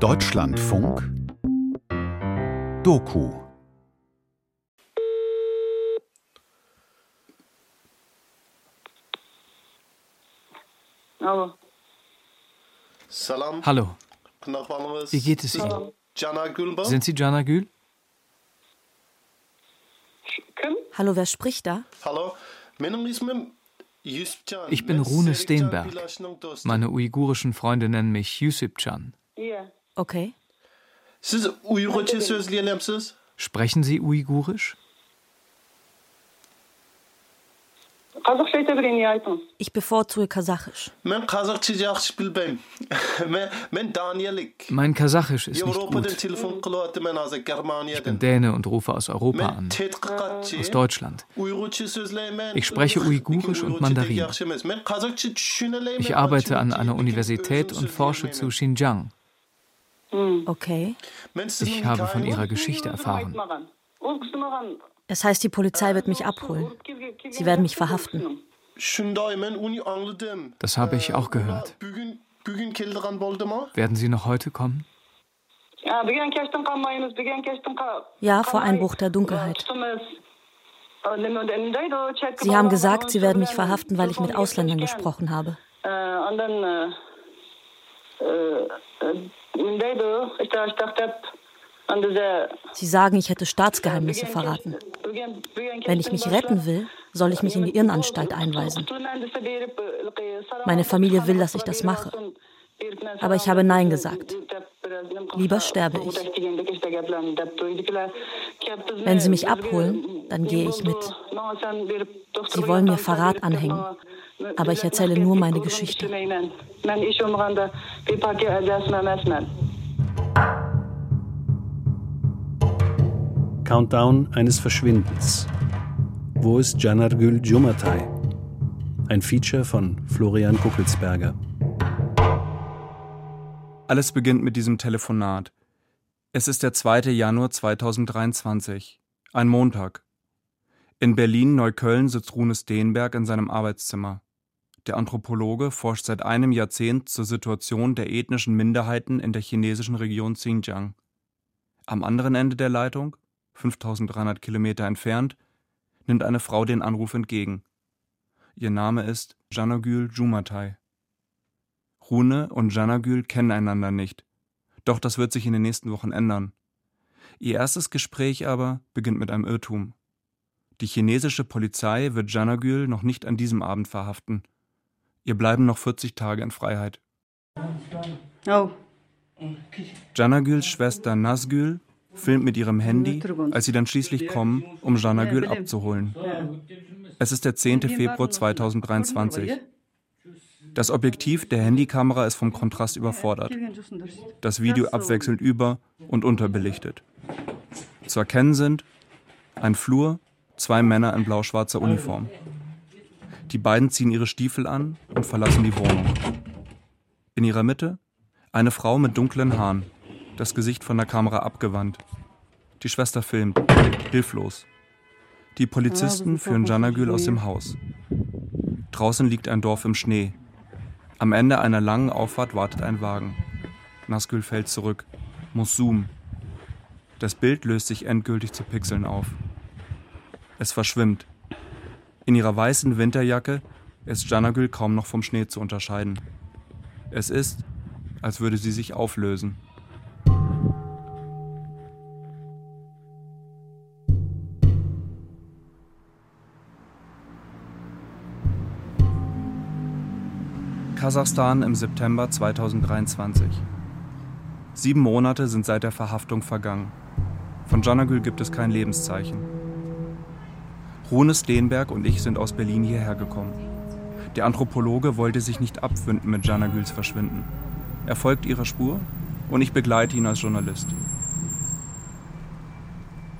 Deutschlandfunk Doku Hallo. Hallo. Wie geht es Ihnen? Sind Sie Jana Gül? Hallo, wer spricht da? Ich bin Rune Steenberg. Meine uigurischen Freunde nennen mich Yusuf Chan. Okay. Sprechen Sie uigurisch? Ich bevorzuge Kasachisch. Mein Kasachisch ist nicht gut. Ich bin Däne und rufe aus Europa an. Aus Deutschland. Ich spreche Uigurisch und Mandarin. Ich arbeite an einer Universität und forsche zu Xinjiang. Okay. Ich habe von ihrer Geschichte erfahren. Es heißt, die Polizei wird mich abholen. Sie werden mich verhaften. Das habe ich auch gehört. Werden Sie noch heute kommen? Ja, vor Einbruch der Dunkelheit. Sie haben gesagt, Sie werden mich verhaften, weil ich mit Ausländern gesprochen habe. Sie sagen, ich hätte Staatsgeheimnisse verraten. Wenn ich mich retten will, soll ich mich in die Irrenanstalt einweisen. Meine Familie will, dass ich das mache. Aber ich habe Nein gesagt. Lieber sterbe ich. Wenn Sie mich abholen, dann gehe ich mit. Sie wollen mir Verrat anhängen. Aber ich erzähle nur meine Geschichte. Countdown eines Verschwindens. Wo ist Janargül Jumatay? Ein Feature von Florian Kuckelsberger. Alles beginnt mit diesem Telefonat. Es ist der 2. Januar 2023, ein Montag. In Berlin-Neukölln sitzt Rune Steenberg in seinem Arbeitszimmer. Der Anthropologe forscht seit einem Jahrzehnt zur Situation der ethnischen Minderheiten in der chinesischen Region Xinjiang. Am anderen Ende der Leitung 5300 Kilometer entfernt, nimmt eine Frau den Anruf entgegen. Ihr Name ist Janagül Jumatay. Rune und Janagül kennen einander nicht. Doch das wird sich in den nächsten Wochen ändern. Ihr erstes Gespräch aber beginnt mit einem Irrtum. Die chinesische Polizei wird Janagül noch nicht an diesem Abend verhaften. Ihr bleiben noch 40 Tage in Freiheit. Oh. Janagüls Schwester Nazgül filmt mit ihrem Handy, als sie dann schließlich kommen, um Jana Gül abzuholen. Es ist der 10. Februar 2023. Das Objektiv der Handykamera ist vom Kontrast überfordert. Das Video abwechselnd über- und unterbelichtet. Zu erkennen sind ein Flur, zwei Männer in blau-schwarzer Uniform. Die beiden ziehen ihre Stiefel an und verlassen die Wohnung. In ihrer Mitte eine Frau mit dunklen Haaren, das Gesicht von der Kamera abgewandt. Die Schwester filmt, hilflos. Die Polizisten führen Janagül aus dem Haus. Draußen liegt ein Dorf im Schnee. Am Ende einer langen Auffahrt wartet ein Wagen. Nasgül fällt zurück, muss zoomen. Das Bild löst sich endgültig zu Pixeln auf. Es verschwimmt. In ihrer weißen Winterjacke ist Janagül kaum noch vom Schnee zu unterscheiden. Es ist, als würde sie sich auflösen. Kasachstan im September 2023. Sieben Monate sind seit der Verhaftung vergangen. Von Janagül gibt es kein Lebenszeichen. Rune Steenberg und ich sind aus Berlin hierher gekommen. Der Anthropologe wollte sich nicht abfinden mit Janagüls Verschwinden. Er folgt ihrer Spur und ich begleite ihn als Journalist.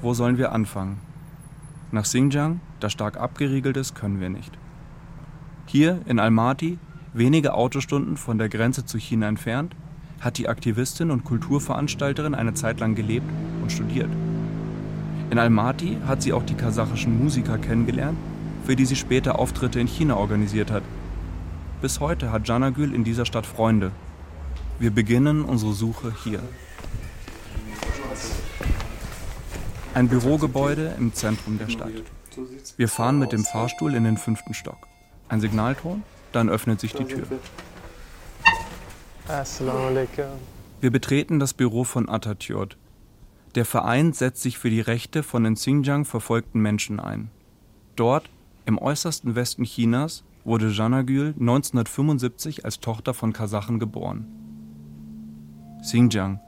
Wo sollen wir anfangen? Nach Xinjiang, das stark abgeriegelt ist, können wir nicht. Hier in Almaty Wenige Autostunden von der Grenze zu China entfernt hat die Aktivistin und Kulturveranstalterin eine Zeit lang gelebt und studiert. In Almaty hat sie auch die kasachischen Musiker kennengelernt, für die sie später Auftritte in China organisiert hat. Bis heute hat Janagül in dieser Stadt Freunde. Wir beginnen unsere Suche hier. Ein Bürogebäude im Zentrum der Stadt. Wir fahren mit dem Fahrstuhl in den fünften Stock. Ein Signalton, dann öffnet sich die Tür. Wir betreten das Büro von Atatürk. Der Verein setzt sich für die Rechte von in Xinjiang verfolgten Menschen ein. Dort, im äußersten Westen Chinas, wurde Janagül 1975 als Tochter von Kasachen geboren. Xinjiang,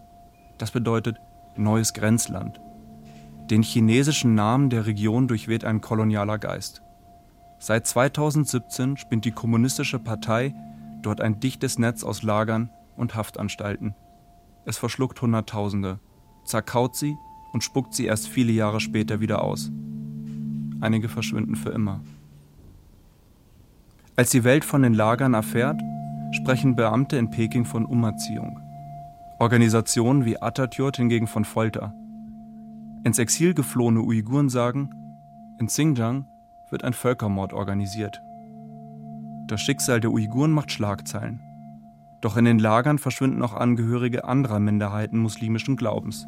das bedeutet neues Grenzland. Den chinesischen Namen der Region durchweht ein kolonialer Geist. Seit 2017 spinnt die Kommunistische Partei dort ein dichtes Netz aus Lagern und Haftanstalten. Es verschluckt Hunderttausende, zerkaut sie und spuckt sie erst viele Jahre später wieder aus. Einige verschwinden für immer. Als die Welt von den Lagern erfährt, sprechen Beamte in Peking von Umerziehung. Organisationen wie Atatürk hingegen von Folter. Ins Exil geflohene Uiguren sagen, in Xinjiang wird ein Völkermord organisiert. Das Schicksal der Uiguren macht Schlagzeilen. Doch in den Lagern verschwinden auch Angehörige anderer Minderheiten muslimischen Glaubens.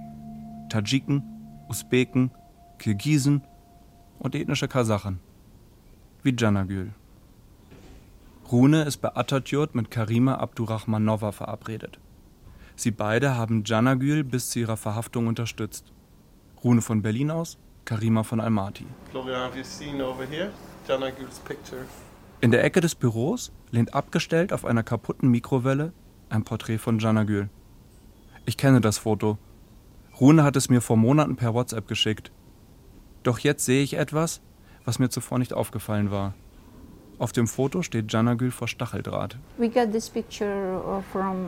Tadschiken, Usbeken, Kirgisen und ethnische Kasachen. Wie Janagül. Rune ist bei Atatürk mit Karima Abdurrahmanova verabredet. Sie beide haben Janagül bis zu ihrer Verhaftung unterstützt. Rune von Berlin aus, Karima von Almaty. In der Ecke des Büros lehnt abgestellt auf einer kaputten Mikrowelle ein Porträt von Janagül. Ich kenne das Foto. Rune hat es mir vor Monaten per WhatsApp geschickt. Doch jetzt sehe ich etwas, was mir zuvor nicht aufgefallen war. Auf dem Foto steht Janagül vor Stacheldraht. Uh,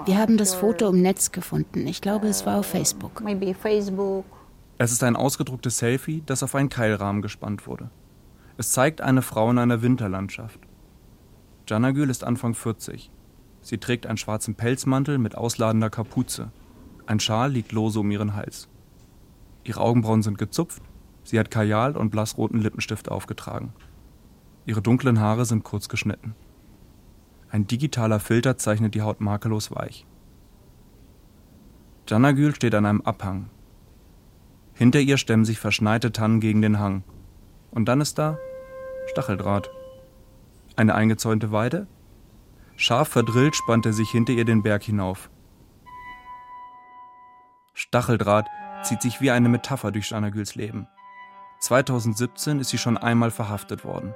Wir haben das Foto im Netz gefunden. Ich glaube, es war auf Facebook. Es ist ein ausgedrucktes Selfie, das auf einen Keilrahmen gespannt wurde. Es zeigt eine Frau in einer Winterlandschaft. Janagül ist Anfang 40. Sie trägt einen schwarzen Pelzmantel mit ausladender Kapuze. Ein Schal liegt lose um ihren Hals. Ihre Augenbrauen sind gezupft, sie hat Kajal und blassroten Lippenstift aufgetragen. Ihre dunklen Haare sind kurz geschnitten. Ein digitaler Filter zeichnet die Haut makellos weich. Janagül steht an einem Abhang. Hinter ihr stemmen sich verschneite Tannen gegen den Hang. Und dann ist da Stacheldraht. Eine eingezäunte Weide? Scharf verdrillt spannt er sich hinter ihr den Berg hinauf. Stacheldraht zieht sich wie eine Metapher durch Janagüls Leben. 2017 ist sie schon einmal verhaftet worden.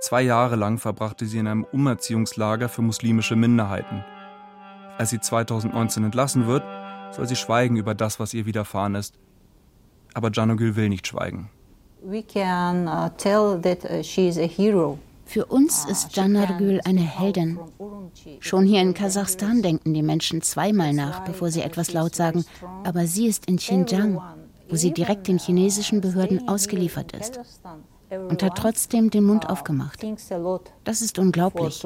Zwei Jahre lang verbrachte sie in einem Umerziehungslager für muslimische Minderheiten. Als sie 2019 entlassen wird, soll sie schweigen über das, was ihr widerfahren ist. Aber Janogül will nicht schweigen. We can uh, tell that uh, she is a hero. Für uns ist Janargül eine Heldin. Schon hier in Kasachstan denken die Menschen zweimal nach, bevor sie etwas laut sagen. Aber sie ist in Xinjiang, wo sie direkt den chinesischen Behörden ausgeliefert ist und hat trotzdem den Mund aufgemacht. Das ist unglaublich.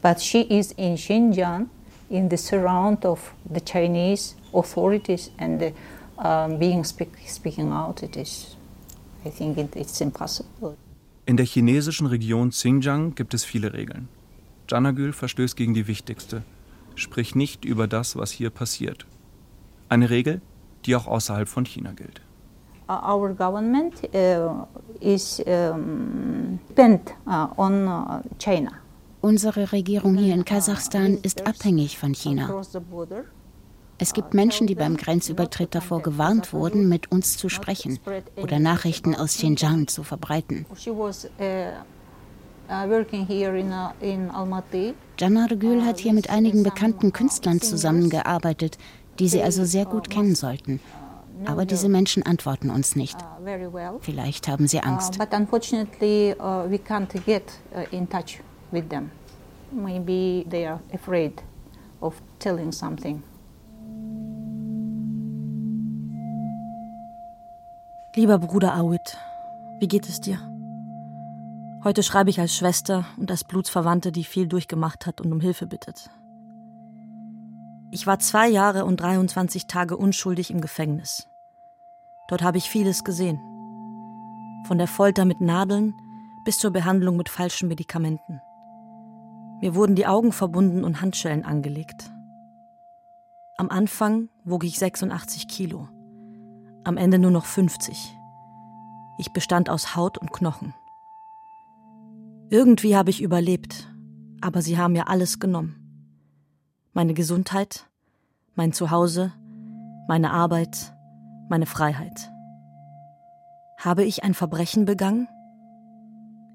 But she is in Xinjiang, in the surround of the Chinese authorities and the, um, being speak, speaking out. It is, I think, it, it's impossible. In der chinesischen Region Xinjiang gibt es viele Regeln. Janagül verstößt gegen die wichtigste. Sprich nicht über das, was hier passiert. Eine Regel, die auch außerhalb von China gilt. Our government uh, is um, depend uh, on uh, China. Unsere Regierung hier in Kasachstan ist abhängig von China. Es gibt Menschen, die beim Grenzübertritt davor gewarnt wurden, mit uns zu sprechen oder Nachrichten aus Xinjiang zu verbreiten. Jana Gül hat hier mit einigen bekannten Künstlern zusammengearbeitet, die sie also sehr gut kennen sollten. Aber diese Menschen antworten uns nicht. Vielleicht haben sie Angst. Maybe they are afraid of telling something. Lieber Bruder Awit, wie geht es dir? Heute schreibe ich als Schwester und als Blutsverwandte, die viel durchgemacht hat und um Hilfe bittet. Ich war zwei Jahre und 23 Tage unschuldig im Gefängnis. Dort habe ich vieles gesehen. Von der Folter mit Nadeln bis zur Behandlung mit falschen Medikamenten. Mir wurden die Augen verbunden und Handschellen angelegt. Am Anfang wog ich 86 Kilo, am Ende nur noch 50. Ich bestand aus Haut und Knochen. Irgendwie habe ich überlebt, aber sie haben mir alles genommen. Meine Gesundheit, mein Zuhause, meine Arbeit, meine Freiheit. Habe ich ein Verbrechen begangen?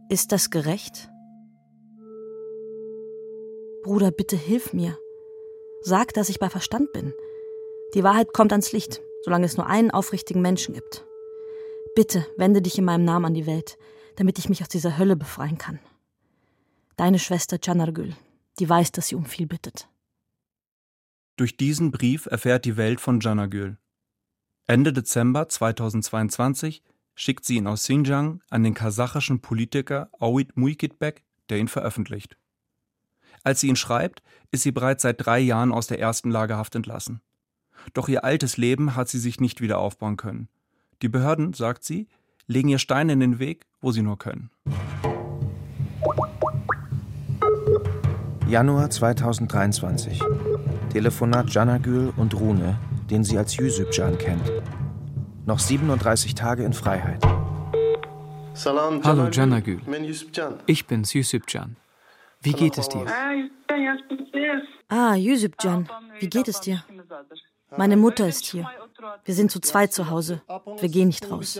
Ist das gerecht? Bruder, bitte hilf mir. Sag, dass ich bei Verstand bin. Die Wahrheit kommt ans Licht, solange es nur einen aufrichtigen Menschen gibt. Bitte wende dich in meinem Namen an die Welt, damit ich mich aus dieser Hölle befreien kann. Deine Schwester Canargül, die weiß, dass sie um viel bittet. Durch diesen Brief erfährt die Welt von Canargül. Ende Dezember 2022 schickt sie ihn aus Xinjiang an den kasachischen Politiker Awit Muikitbek, der ihn veröffentlicht. Als sie ihn schreibt, ist sie bereits seit drei Jahren aus der ersten Lagerhaft entlassen. Doch ihr altes Leben hat sie sich nicht wieder aufbauen können. Die Behörden, sagt sie, legen ihr Steine in den Weg, wo sie nur können. Januar 2023. Telefonat Janagül und Rune, den sie als Yusupjan kennt. Noch 37 Tage in Freiheit. Hallo Janagül. Ich bin's, Yusupjan. Wie geht es dir? Ah, Yusupjan. Wie geht es dir? Meine Mutter ist hier. Wir sind zu zweit zu Hause. Wir gehen nicht raus.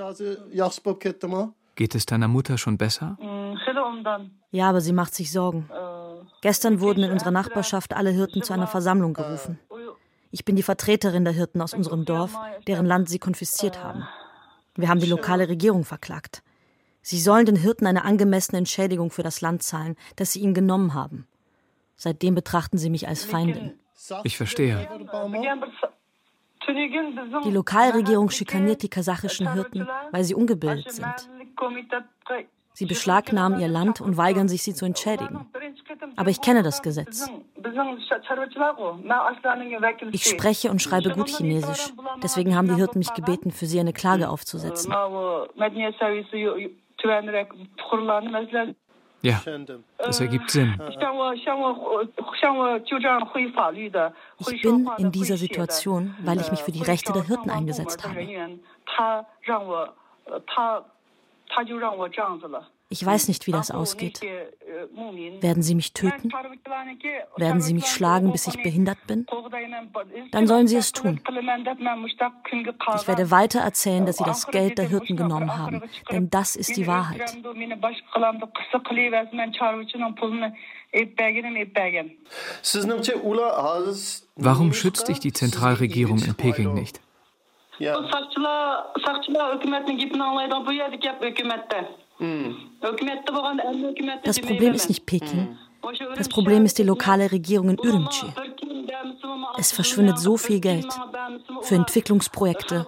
Geht es deiner Mutter schon besser? Ja, aber sie macht sich Sorgen. Gestern wurden in unserer Nachbarschaft alle Hirten zu einer Versammlung gerufen. Ich bin die Vertreterin der Hirten aus unserem Dorf, deren Land sie konfisziert haben. Wir haben die lokale Regierung verklagt. Sie sollen den Hirten eine angemessene Entschädigung für das Land zahlen, das sie ihnen genommen haben. Seitdem betrachten sie mich als Feindin. Ich verstehe. Die Lokalregierung schikaniert die kasachischen Hirten, weil sie ungebildet sind. Sie beschlagnahmen ihr Land und weigern sich, sie zu entschädigen. Aber ich kenne das Gesetz. Ich spreche und schreibe gut Chinesisch. Deswegen haben die Hirten mich gebeten, für sie eine Klage aufzusetzen. Ja, das ergibt Sinn. Ich bin in dieser Situation, weil ich mich für die Rechte der Hirten eingesetzt habe. Ich weiß nicht, wie das ausgeht. Werden sie mich töten? Werden sie mich schlagen, bis ich behindert bin? Dann sollen sie es tun. Ich werde weiter erzählen, dass sie das Geld der Hirten genommen haben, denn das ist die Wahrheit. Warum schützt dich die Zentralregierung in Peking nicht? Das Problem ist nicht Peking. Das Problem ist die lokale Regierung in Ürümqi. Es verschwindet so viel Geld für Entwicklungsprojekte,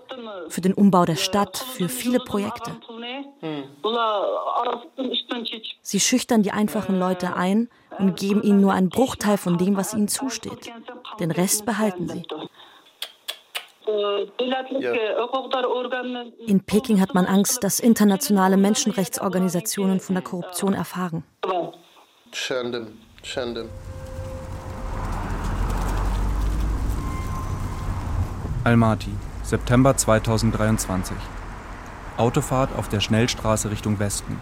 für den Umbau der Stadt, für viele Projekte. Sie schüchtern die einfachen Leute ein und geben ihnen nur einen Bruchteil von dem, was ihnen zusteht. Den Rest behalten sie. In Peking hat man Angst, dass internationale Menschenrechtsorganisationen von der Korruption erfahren. Almaty, September 2023. Autofahrt auf der Schnellstraße Richtung Westen.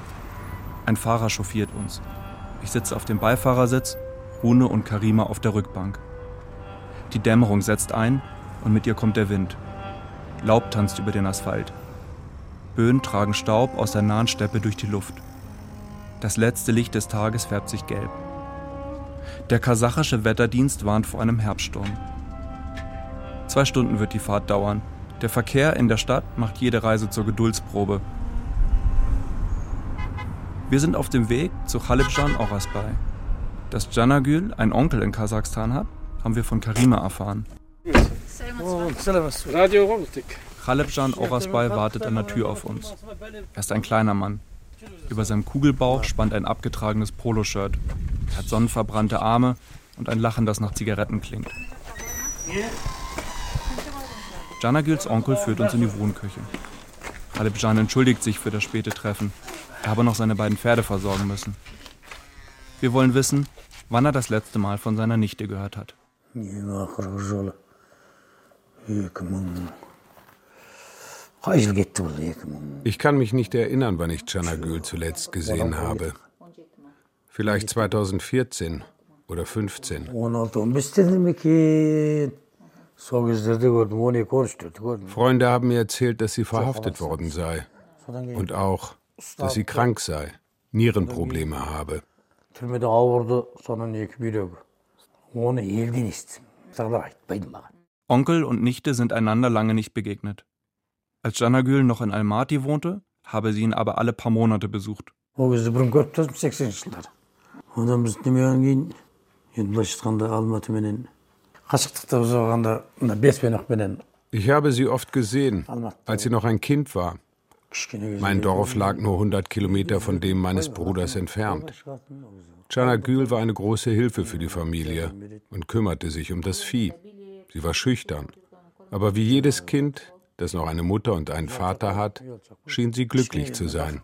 Ein Fahrer chauffiert uns. Ich sitze auf dem Beifahrersitz, Rune und Karima auf der Rückbank. Die Dämmerung setzt ein und mit ihr kommt der Wind. Laub tanzt über den Asphalt. Böen tragen Staub aus der nahen Steppe durch die Luft. Das letzte Licht des Tages färbt sich gelb. Der kasachische Wetterdienst warnt vor einem Herbststurm. Zwei Stunden wird die Fahrt dauern. Der Verkehr in der Stadt macht jede Reise zur Geduldsprobe. Wir sind auf dem Weg zu Khalibjan Orasbay. Dass Janagül einen Onkel in Kasachstan hat, haben wir von Karima erfahren. Khalebjan Orasbay wartet an der Tür auf uns. Er ist ein kleiner Mann. Über seinem Kugelbauch spannt ein abgetragenes Poloshirt. Er hat sonnenverbrannte Arme und ein Lachen, das nach Zigaretten klingt. Janagils Onkel führt uns in die Wohnküche. Khalebjan entschuldigt sich für das späte Treffen. Er habe noch seine beiden Pferde versorgen müssen. Wir wollen wissen, wann er das letzte Mal von seiner Nichte gehört hat. Ich kann mich nicht erinnern, wann ich Chanagül zuletzt gesehen habe. Vielleicht 2014 oder 15. Freunde haben mir erzählt, dass sie verhaftet worden sei. Und auch, dass sie krank sei, Nierenprobleme habe. Onkel und Nichte sind einander lange nicht begegnet. Als Janagül noch in Almaty wohnte, habe sie ihn aber alle paar Monate besucht. Ich habe sie oft gesehen, als sie noch ein Kind war. Mein Dorf lag nur 100 Kilometer von dem meines Bruders entfernt. Chanagül war eine große Hilfe für die Familie und kümmerte sich um das Vieh. Sie war schüchtern. Aber wie jedes Kind, das noch eine Mutter und einen Vater hat, schien sie glücklich zu sein.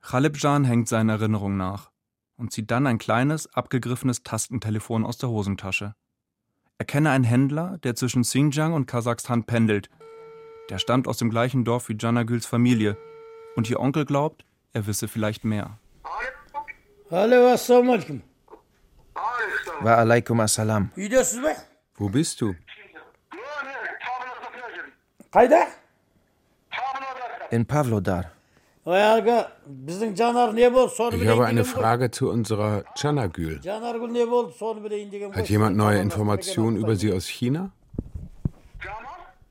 Khalibjan hängt seinen Erinnerungen nach und zieht dann ein kleines, abgegriffenes Tastentelefon aus der Hosentasche. Er kenne einen Händler, der zwischen Xinjiang und Kasachstan pendelt. Der stammt aus dem gleichen Dorf wie Janagüls Familie. Und ihr Onkel glaubt, er wisse vielleicht mehr. Wa alaikum assalam. Wo bist du? In Pavlodar. Ich habe eine Frage zu unserer Chanagül. Hat jemand neue Informationen über sie aus China?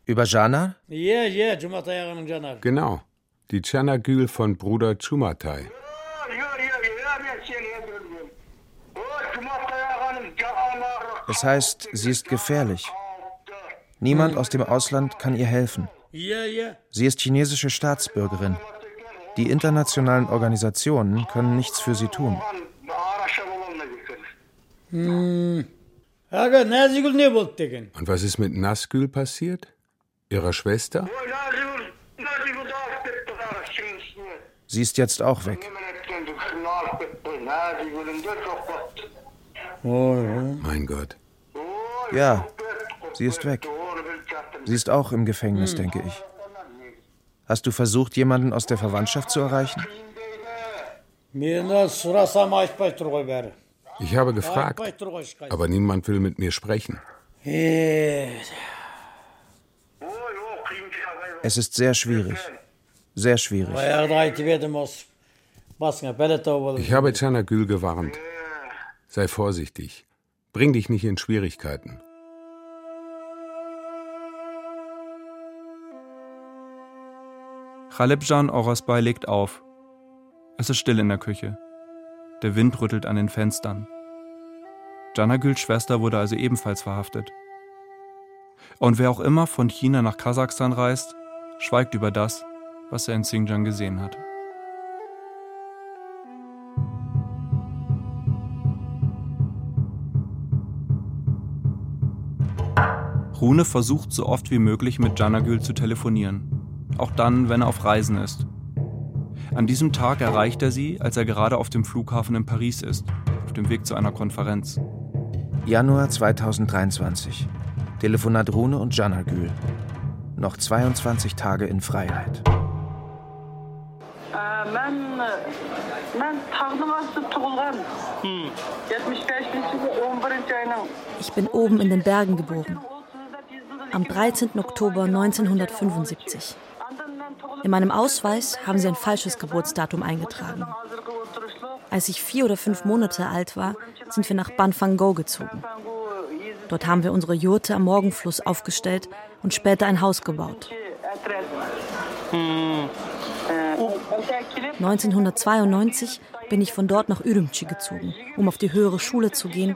Über Jana? Genau, die Chanagül von Bruder Chumatai. Es heißt, sie ist gefährlich. Niemand aus dem Ausland kann ihr helfen. Sie ist chinesische Staatsbürgerin. Die internationalen Organisationen können nichts für sie tun. Und was ist mit Nasgül passiert? Ihrer Schwester? Sie ist jetzt auch weg. Mein Gott. Ja, sie ist weg. Sie ist auch im Gefängnis, denke ich. Hast du versucht, jemanden aus der Verwandtschaft zu erreichen? Ich habe gefragt, aber niemand will mit mir sprechen. Es ist sehr schwierig. Sehr schwierig. Ich habe Chanagül gewarnt. Sei vorsichtig. Bring dich nicht in Schwierigkeiten. Khalebjan Orosbay legt auf. Es ist still in der Küche. Der Wind rüttelt an den Fenstern. Janagüls Schwester wurde also ebenfalls verhaftet. Und wer auch immer von China nach Kasachstan reist, schweigt über das, was er in Xinjiang gesehen hat. Rune versucht so oft wie möglich mit Janagül zu telefonieren auch dann, wenn er auf Reisen ist. An diesem Tag erreicht er sie, als er gerade auf dem Flughafen in Paris ist, auf dem Weg zu einer Konferenz. Januar 2023. Telefonat Rune und Janagül. Noch 22 Tage in Freiheit. Ich bin oben in den Bergen geboren. Am 13. Oktober 1975. In meinem Ausweis haben sie ein falsches Geburtsdatum eingetragen. Als ich vier oder fünf Monate alt war, sind wir nach Banfango gezogen. Dort haben wir unsere Jurte am Morgenfluss aufgestellt und später ein Haus gebaut. 1992 bin ich von dort nach Ürümqi gezogen, um auf die höhere Schule zu gehen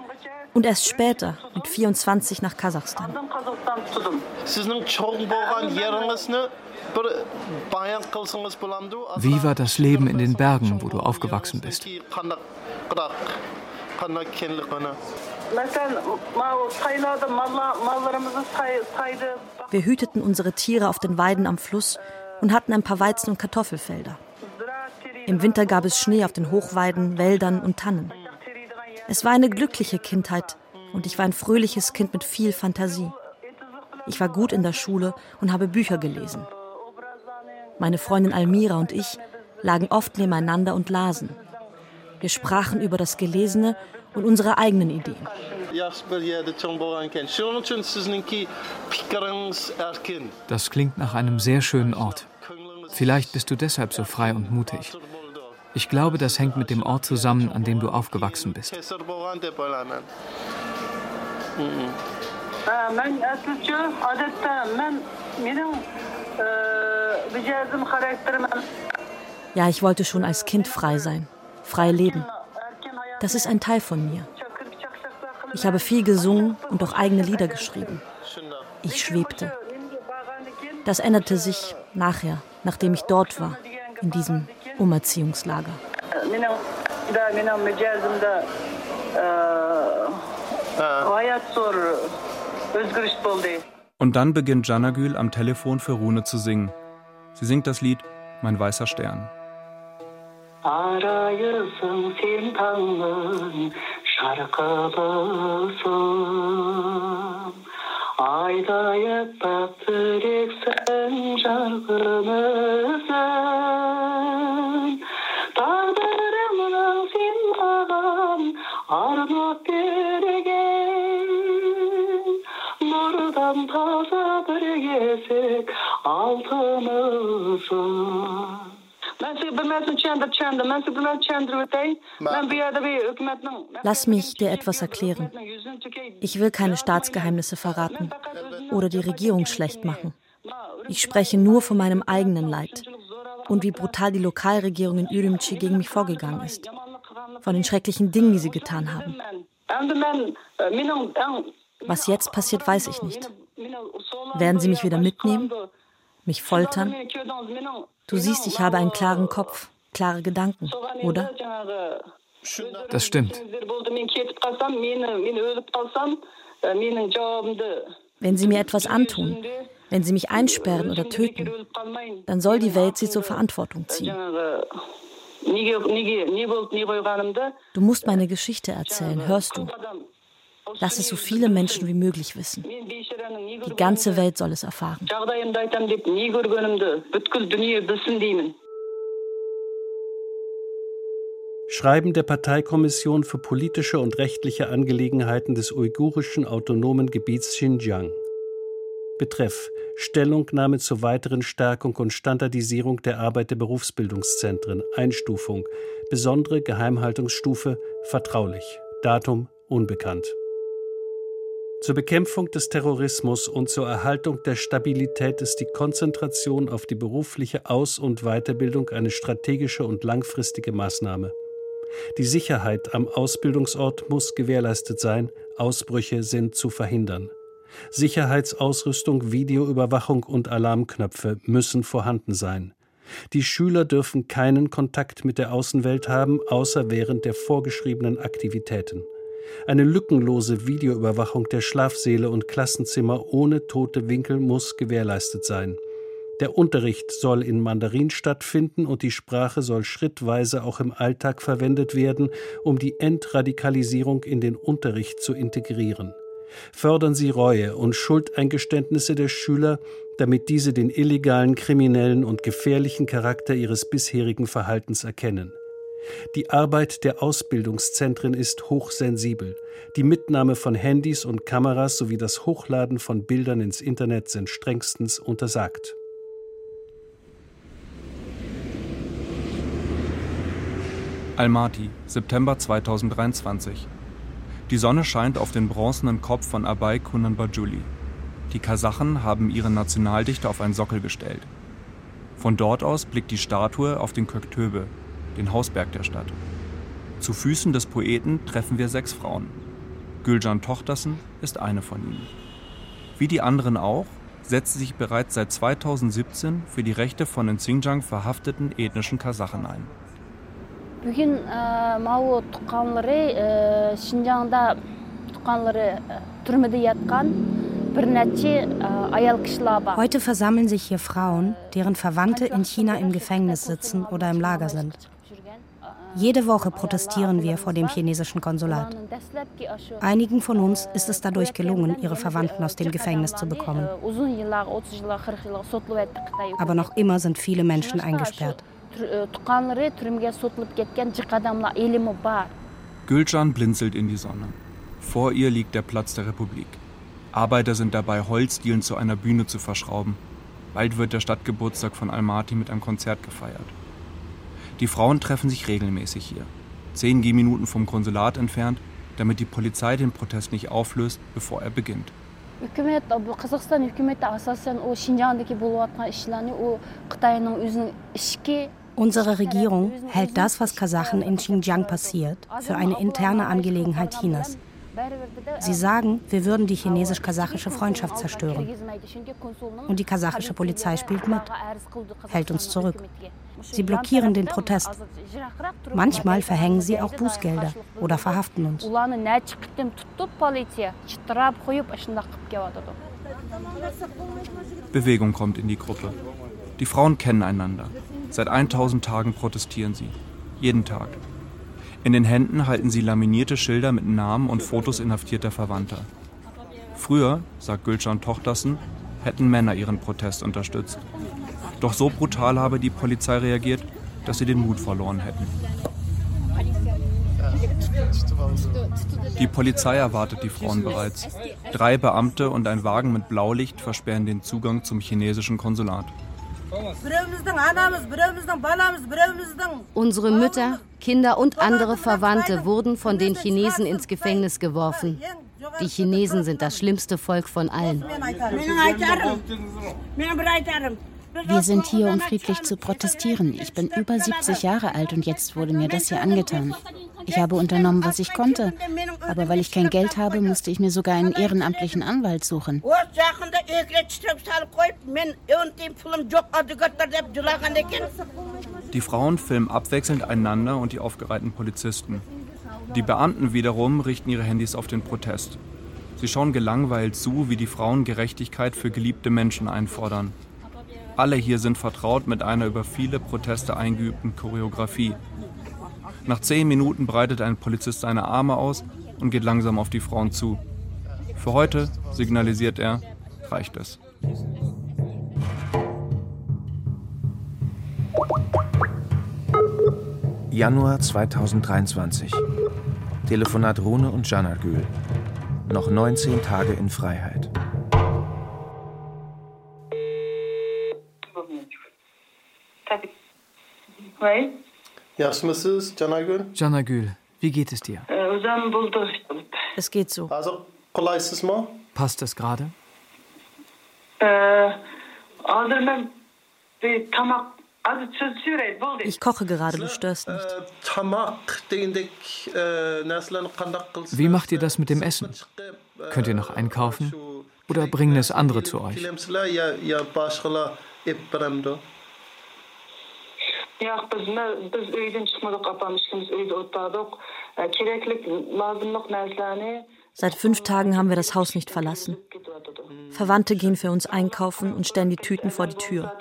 und erst später mit 24 nach Kasachstan. Wie war das Leben in den Bergen, wo du aufgewachsen bist? Wir hüteten unsere Tiere auf den Weiden am Fluss und hatten ein paar Weizen- und Kartoffelfelder. Im Winter gab es Schnee auf den Hochweiden, Wäldern und Tannen. Es war eine glückliche Kindheit, Und ich war ein fröhliches Kind mit viel Fantasie. Ich war gut in der Schule und habe Bücher gelesen. Meine Freundin Almira und ich lagen oft nebeneinander und lasen. Wir sprachen über das Gelesene und unsere eigenen Ideen. Das klingt nach einem sehr schönen Ort. Vielleicht bist du deshalb so frei und mutig. Ich glaube, das hängt mit dem Ort zusammen, an dem du aufgewachsen bist. Ja, ich wollte schon als Kind frei sein, frei leben. Das ist ein Teil von mir. Ich habe viel gesungen und auch eigene Lieder geschrieben. Ich schwebte. Das änderte sich nachher, nachdem ich dort war, in diesem Umerziehungslager. Und dann beginnt Janagül am Telefon für Rune zu singen. Sie singt das Lied Mein weißer Stern. Arayısın sen tağın Taza bir gesek altımızın Lass mich dir etwas erklären. Ich will keine Staatsgeheimnisse verraten oder die Regierung schlecht machen. Ich spreche nur von meinem eigenen Leid und wie brutal die Lokalregierung in Ürümqi gegen mich vorgegangen ist. Von den schrecklichen Dingen, die sie getan haben. Was jetzt passiert, weiß ich nicht. Werden sie mich wieder mitnehmen? Mich foltern? Du siehst, ich habe einen klaren Kopf, klare Gedanken, oder? Das stimmt. Wenn sie mir etwas antun, wenn sie mich einsperren oder töten, dann soll die Welt sie zur Verantwortung ziehen. Du musst meine Geschichte erzählen, hörst du? Lass es so viele Menschen wie möglich wissen. Die ganze Welt soll es erfahren. Schreiben der Parteikommission für politische und rechtliche Angelegenheiten des uigurischen autonomen Gebiets Xinjiang. Betreff Stellungnahme zur weiteren Stärkung und Standardisierung der Arbeit der Berufsbildungszentren. Einstufung. Besondere Geheimhaltungsstufe vertraulich. Datum unbekannt. Zur Bekämpfung des Terrorismus und zur Erhaltung der Stabilität ist die Konzentration auf die berufliche Aus- und Weiterbildung eine strategische und langfristige Maßnahme. Die Sicherheit am Ausbildungsort muss gewährleistet sein, Ausbrüche sind zu verhindern. Sicherheitsausrüstung, Videoüberwachung und Alarmknöpfe müssen vorhanden sein. Die Schüler dürfen keinen Kontakt mit der Außenwelt haben, außer während der vorgeschriebenen Aktivitäten. Eine lückenlose Videoüberwachung der Schlafsäle und Klassenzimmer ohne tote Winkel muss gewährleistet sein. Der Unterricht soll in Mandarin stattfinden und die Sprache soll schrittweise auch im Alltag verwendet werden, um die Entradikalisierung in den Unterricht zu integrieren. Fördern Sie Reue und Schuldeingeständnisse der Schüler, damit diese den illegalen, kriminellen und gefährlichen Charakter ihres bisherigen Verhaltens erkennen. Die Arbeit der Ausbildungszentren ist hochsensibel. Die Mitnahme von Handys und Kameras sowie das Hochladen von Bildern ins Internet sind strengstens untersagt. Almaty, September 2023. Die Sonne scheint auf den bronzenen Kopf von Abay Kunanbajuli. Die Kasachen haben ihren Nationaldichter auf einen Sockel gestellt. Von dort aus blickt die Statue auf den Köktöbe, den Hausberg der Stadt. Zu Füßen des Poeten treffen wir sechs Frauen. Gülcan Tochtersen ist eine von ihnen. Wie die anderen auch, setzt sie sich bereits seit 2017 für die Rechte von den Xinjiang verhafteten ethnischen Kasachen ein. Heute versammeln sich hier Frauen, deren Verwandte in China im Gefängnis sitzen oder im Lager sind. Jede Woche protestieren wir vor dem chinesischen Konsulat. Einigen von uns ist es dadurch gelungen, ihre Verwandten aus dem Gefängnis zu bekommen. Aber noch immer sind viele Menschen eingesperrt. Gülcan blinzelt in die Sonne. Vor ihr liegt der Platz der Republik. Arbeiter sind dabei, Holzdielen zu einer Bühne zu verschrauben. Bald wird der Stadtgeburtstag von Almaty mit einem Konzert gefeiert. Die Frauen treffen sich regelmäßig hier, zehn Gehminuten vom Konsulat entfernt, damit die Polizei den Protest nicht auflöst, bevor er beginnt. Unsere Regierung hält das, was Kasachen in Xinjiang passiert, für eine interne Angelegenheit Chinas. Sie sagen, wir würden die chinesisch-kasachische Freundschaft zerstören. Und die kasachische Polizei spielt mit, hält uns zurück. Sie blockieren den Protest. Manchmal verhängen sie auch Bußgelder oder verhaften uns. Bewegung kommt in die Gruppe. Die Frauen kennen einander. Seit 1000 Tagen protestieren sie. Jeden Tag. In den Händen halten sie laminierte Schilder mit Namen und Fotos inhaftierter Verwandter. Früher, sagt Gülcan Tochtersen, hätten Männer ihren Protest unterstützt. Doch so brutal habe die Polizei reagiert, dass sie den Mut verloren hätten. Die Polizei erwartet die Frauen bereits. Drei Beamte und ein Wagen mit Blaulicht versperren den Zugang zum chinesischen Konsulat. Unsere Mütter, Kinder und andere Verwandte wurden von den Chinesen ins Gefängnis geworfen. Die Chinesen sind das schlimmste Volk von allen. Wir sind hier, um friedlich zu protestieren. Ich bin über 70 Jahre alt und jetzt wurde mir das hier angetan. Ich habe unternommen, was ich konnte. Aber weil ich kein Geld habe, musste ich mir sogar einen ehrenamtlichen Anwalt suchen. Die Frauen filmen abwechselnd einander und die aufgereihten Polizisten. Die Beamten wiederum richten ihre Handys auf den Protest. Sie schauen gelangweilt zu, wie die Frauen Gerechtigkeit für geliebte Menschen einfordern. Alle hier sind vertraut mit einer über viele Proteste eingeübten Choreografie. Nach zehn Minuten breitet ein Polizist seine Arme aus und geht langsam auf die Frauen zu. Für heute, signalisiert er, reicht es. Januar 2023. Telefonat Rune und Janagül. Noch 19 Tage in Freiheit. Right? Yaxshi mısınız Canagül? Canagül, wie geht es dir? Es geht so. Also, kolaysız mı? Passt es gerade? Ich koche gerade, du störst nicht. Wie macht ihr das mit dem Essen? Könnt ihr noch einkaufen? Oder bringen es andere zu euch? Yo'q, biz biz uydan chiqmadik opam ishimiz uyda o'tirdik. Keraklik, lozimliq narsalarni Seit fünf Tagen haben wir das Haus nicht verlassen. Verwandte gehen für uns einkaufen und stellen die Tüten vor die Tür.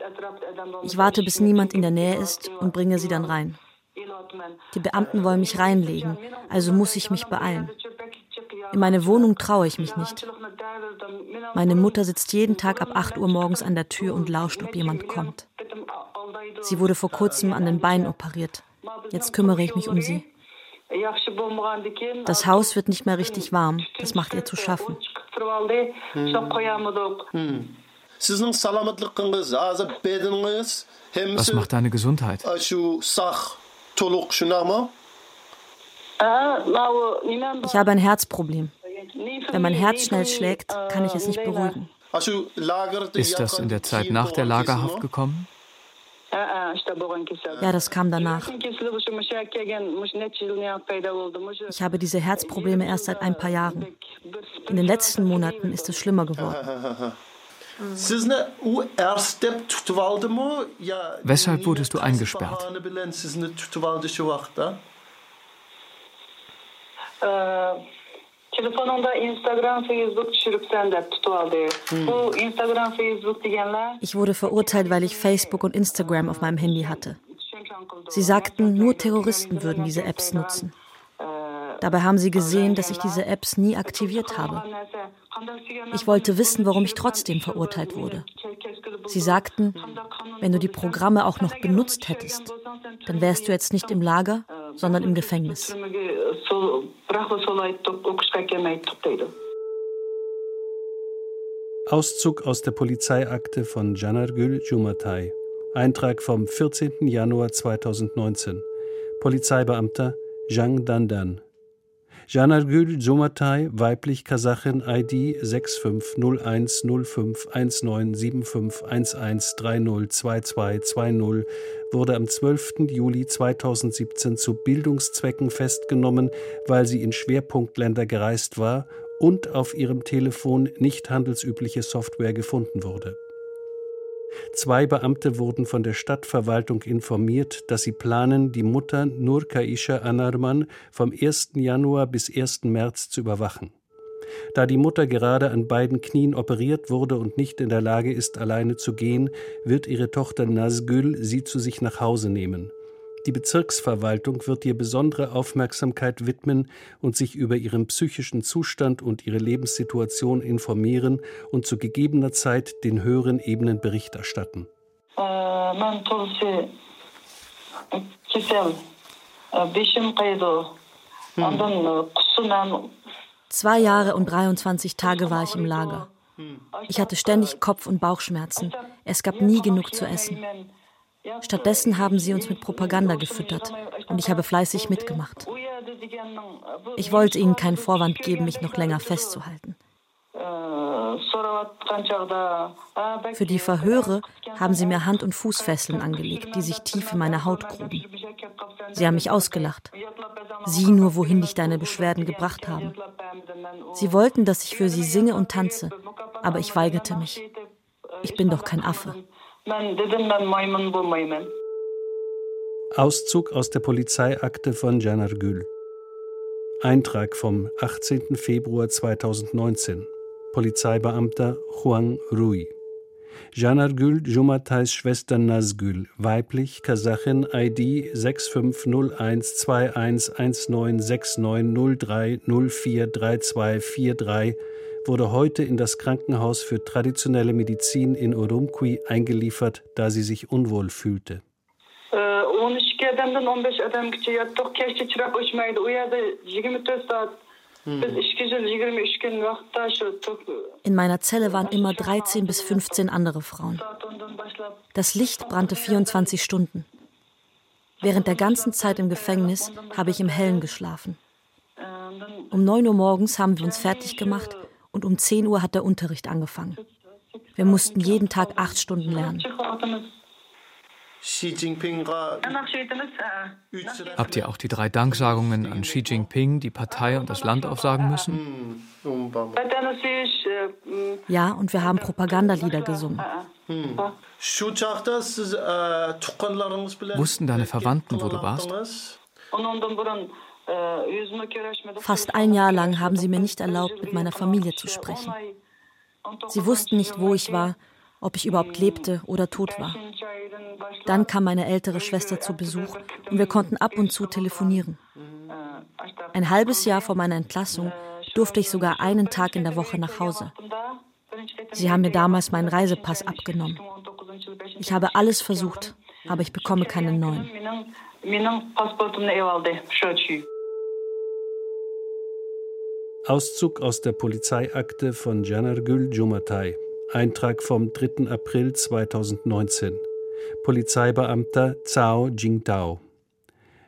Ich warte, bis niemand in der Nähe ist und bringe sie dann rein. Die Beamten wollen mich reinlegen, also muss ich mich beeilen. In meine Wohnung traue ich mich nicht. Meine Mutter sitzt jeden Tag ab 8 Uhr morgens an der Tür und lauscht, ob jemand kommt. Sie wurde vor kurzem an den Beinen operiert. Jetzt kümmere ich mich um sie. Das Haus wird nicht mehr richtig warm. Das macht ihr zu schaffen. Was macht deine Gesundheit? Ich habe ein Herzproblem. Wenn mein Herz schnell schlägt, kann ich es nicht beruhigen. Ist das in der Zeit nach der Lagerhaft gekommen? Ja, das kam danach. Ich habe diese Herzprobleme erst seit ein paar Jahren. In den letzten Monaten ist es schlimmer geworden. Weshalb wurdest du eingesperrt? Telefonunda Instagram, Facebook düşürüp sen de tutuval diyor. Bu Instagram, Facebook diyenler... Ich wurde verurteilt, weil ich Facebook und Instagram auf meinem Handy hatte. Sie sagten, nur Terroristen würden diese Apps nutzen. Dabei haben sie gesehen, dass ich diese Apps nie aktiviert habe. Ich wollte wissen, warum ich trotzdem verurteilt wurde. Sie sagten, wenn du die Programme auch noch benutzt hättest, dann wärst du jetzt nicht im Lager, sondern im Gefängnis. Auszug aus der Polizeiakte von Janargül Jumatay. Eintrag vom 14. Januar 2019. Polizeibeamter Zhang Dandan. Janargül Jumatay, weiblich Kasachin, ID 650105197511302220, wurde am 12. Juli 2017 zu Bildungszwecken festgenommen, weil sie in Schwerpunktländer gereist war und auf ihrem Telefon nicht handelsübliche Software gefunden wurde. Zwei Beamte wurden von der Stadtverwaltung informiert, dass sie planen, die Mutter Nur Kaisha Anarman vom 1. Januar bis 1. März zu überwachen. Da die Mutter gerade an beiden Knien operiert wurde und nicht in der Lage ist, alleine zu gehen, wird ihre Tochter Nazgül sie zu sich nach Hause nehmen. Die Bezirksverwaltung wird ihr besondere Aufmerksamkeit widmen und sich über ihren psychischen Zustand und ihre Lebenssituation informieren und zu gegebener Zeit den höheren Ebenen Bericht erstatten. Zwei Jahre und 23 Tage war ich im Lager. Ich hatte ständig Kopf- und Bauchschmerzen. Es gab nie genug zu essen. Stattdessen haben sie uns mit Propaganda gefüttert und ich habe fleißig mitgemacht. Ich wollte ihnen keinen Vorwand geben, mich noch länger festzuhalten. Für die Verhöre haben sie mir Hand- und Fußfesseln angelegt, die sich tief in meine Haut gruben. Sie haben mich ausgelacht. Sieh nur, wohin dich deine Beschwerden gebracht haben. Sie wollten, dass ich für sie singe und tanze, aber ich weigerte mich. Ich bin doch kein Affe. Auszug aus der Polizeiakte von Janargül. Eintrag vom 18. Februar 2019. Polizeibeamter Huang Rui. Janargül Jumatais Schwester Nazgül, weiblich, Kasachin, ID 650121696903043243, wurde heute in das Krankenhaus für traditionelle Medizin in Urumqi eingeliefert, da sie sich unwohl fühlte. In meiner Zelle waren immer 13 bis 15 andere Frauen. Das Licht brannte 24 Stunden. Während der ganzen Zeit im Gefängnis habe ich im Hellen geschlafen. Um 9 Uhr morgens haben wir uns fertig gemacht und um 10 Uhr hat der Unterricht angefangen. Wir mussten jeden Tag acht Stunden lernen. Habt ihr auch die drei Danksagungen an Xi Jinping, die Partei und das Land aufsagen müssen? Ja, und wir haben Propagandalieder gesungen. Wussten deine Verwandten, wo du warst? Fast ein Jahr lang haben sie mir nicht erlaubt, mit meiner Familie zu sprechen. Sie wussten nicht, wo ich war, ob ich überhaupt lebte oder tot war. Dann kam meine ältere Schwester zu Besuch und wir konnten ab und zu telefonieren. Ein halbes Jahr vor meiner Entlassung durfte ich sogar einen Tag in der Woche nach Hause. Sie haben mir damals meinen Reisepass abgenommen. Ich habe alles versucht, aber ich bekomme keinen neuen. Auszug aus der Polizeiakte von Janargül Jumatay. Eintrag vom 3. April 2019. Polizeibeamter Zhao Jingtao.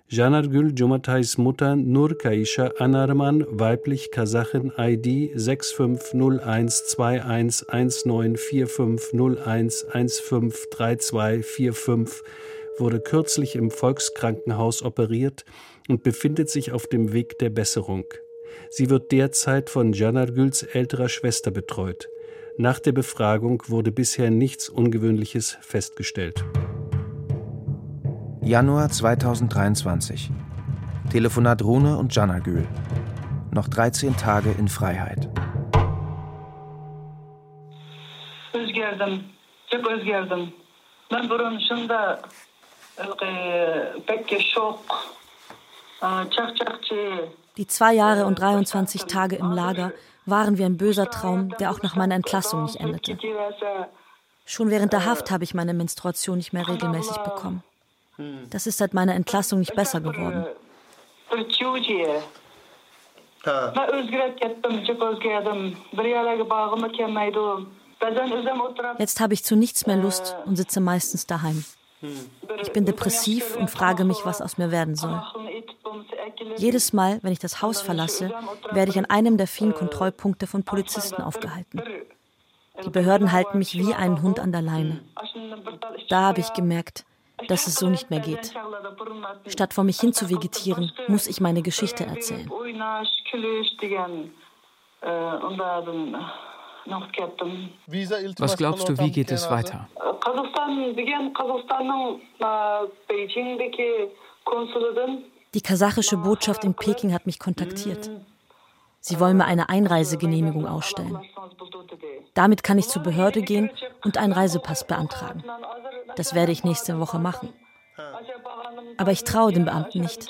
Janargül Jumatays Mutter Nur Kaisha Anarman, weiblich Kasachin ID 650121945011153245, wurde kürzlich im Volkskrankenhaus operiert und befindet sich auf dem Weg der Besserung. Sie wird derzeit von Janargüls älterer Schwester betreut. Nach der Befragung wurde bisher nichts Ungewöhnliches festgestellt. Januar 2023. Telefonat Rune und Janargül. Noch 13 Tage in Freiheit. Die zwei Jahre und 23 Tage im Lager waren wie ein böser Traum, der auch nach meiner Entlassung nicht endete. Schon während der Haft habe ich meine Menstruation nicht mehr regelmäßig bekommen. Das ist seit meiner Entlassung nicht besser geworden. Jetzt habe ich zu nichts mehr Lust und sitze meistens daheim. Ich bin depressiv und frage mich, was aus mir werden soll. Jedes Mal, wenn ich das Haus verlasse, werde ich an einem der vielen Kontrollpunkte von Polizisten aufgehalten. Die Behörden halten mich wie einen Hund an der Leine. Da habe ich gemerkt, dass es so nicht mehr geht. Statt vor mich hin zu vegetieren, muss ich meine Geschichte erzählen. Was glaubst du, wie geht es weiter? Die kasachische Botschaft in Peking hat mich kontaktiert. Sie wollen mir eine Einreisegenehmigung ausstellen. Damit kann ich zur Behörde gehen und einen Reisepass beantragen. Das werde ich nächste Woche machen. Aber ich traue den Beamten nicht.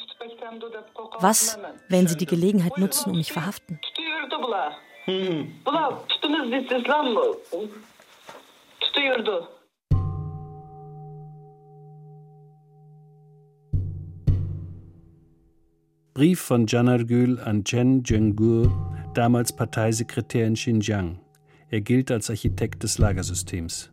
Was, wenn sie die Gelegenheit nutzen, um mich verhaften? Brief von Janargül an Chen Zhengur, damals Parteisekretär in Xinjiang. Er gilt als Architekt des Lagersystems.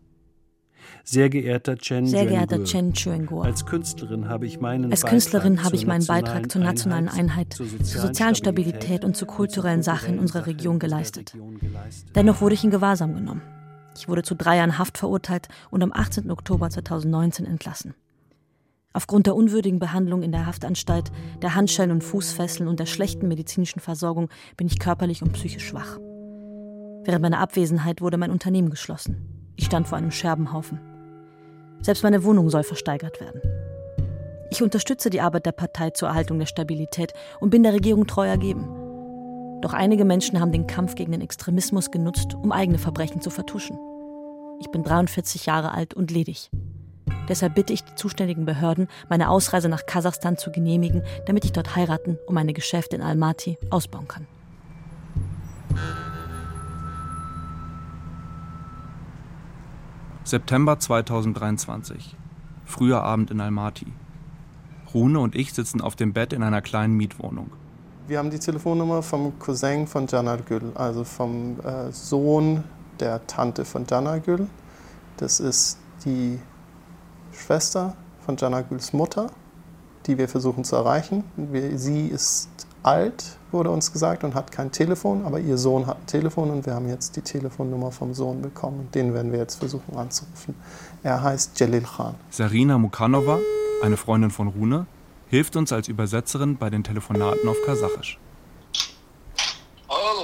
Sehr geehrter Chen, Sehr geehrter Chen Chuengur, als Künstlerin habe ich meinen, Künstlerin habe ich meinen Beitrag zur nationalen Einheit, zur sozialen Stabilität und zu kulturellen Sachen in unserer Region geleistet. Dennoch wurde ich in Gewahrsam genommen. Ich wurde zu drei Jahren Haft verurteilt und am 18. Oktober 2019 entlassen. Aufgrund der unwürdigen Behandlung in der Haftanstalt, der Handschellen und Fußfesseln und der schlechten medizinischen Versorgung bin ich körperlich und psychisch schwach. Während meiner Abwesenheit wurde mein Unternehmen geschlossen. Ich stand vor einem Scherbenhaufen. Selbst meine Wohnung soll versteigert werden. Ich unterstütze die Arbeit der Partei zur Erhaltung der Stabilität und bin der Regierung treu ergeben. Doch einige Menschen haben den Kampf gegen den Extremismus genutzt, um eigene Verbrechen zu vertuschen. Ich bin 43 Jahre alt und ledig. Deshalb bitte ich die zuständigen Behörden, meine Ausreise nach Kasachstan zu genehmigen, damit ich dort heiraten und meine Geschäfte in Almaty ausbauen kann. September 2023. Früher Abend in Almaty. Rune und ich sitzen auf dem Bett in einer kleinen Mietwohnung. Wir haben die Telefonnummer vom Cousin von Janargül, also vom äh, Sohn der Tante von Janargül. Das ist die Schwester von Janagüls Mutter, die wir versuchen zu erreichen. Wir, sie ist alt, wurde uns gesagt, und hat kein Telefon, aber ihr Sohn hat ein Telefon und wir haben jetzt die Telefonnummer vom Sohn bekommen den werden wir jetzt versuchen anzurufen. Er heißt Jalil Khan. Sarina Mukanova, eine Freundin von Rune, hilft uns als Übersetzerin bei den Telefonaten auf Kasachisch.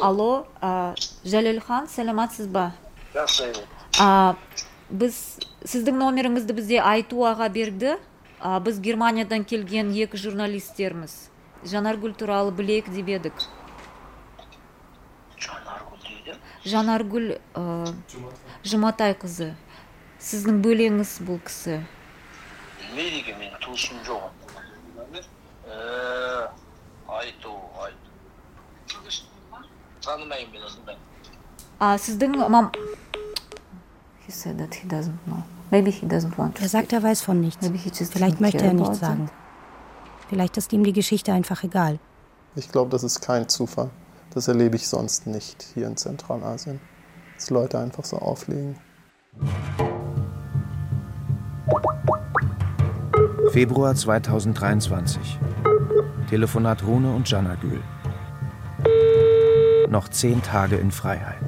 Hallo, Hallo äh, Jalil Khan, selamatsiz ba. Біз сіздің номеріңізді бізде айту аға берді. А, біз германиядан келген екі журналистерміз. Жанаргүл туралы білейік деп едік. Жанаргүл дейді. Жанаргүл ә, жұматай қызы. Сіздің бөлеңіз бұл кісі. Не деген менің туысым жоқ айту айту. Танымаймын мен а сіздің мам He said that he doesn't know. Maybe he doesn't want to er sagt, er weiß von nichts. Vielleicht möchte er nichts sagen. Vielleicht ist ihm die Geschichte einfach egal. Ich glaube, das ist kein Zufall. Das erlebe ich sonst nicht hier in Zentralasien. Dass Leute einfach so auflegen. Februar 2023. Telefonat Rune und Janagül. Noch zehn Tage in Freiheit.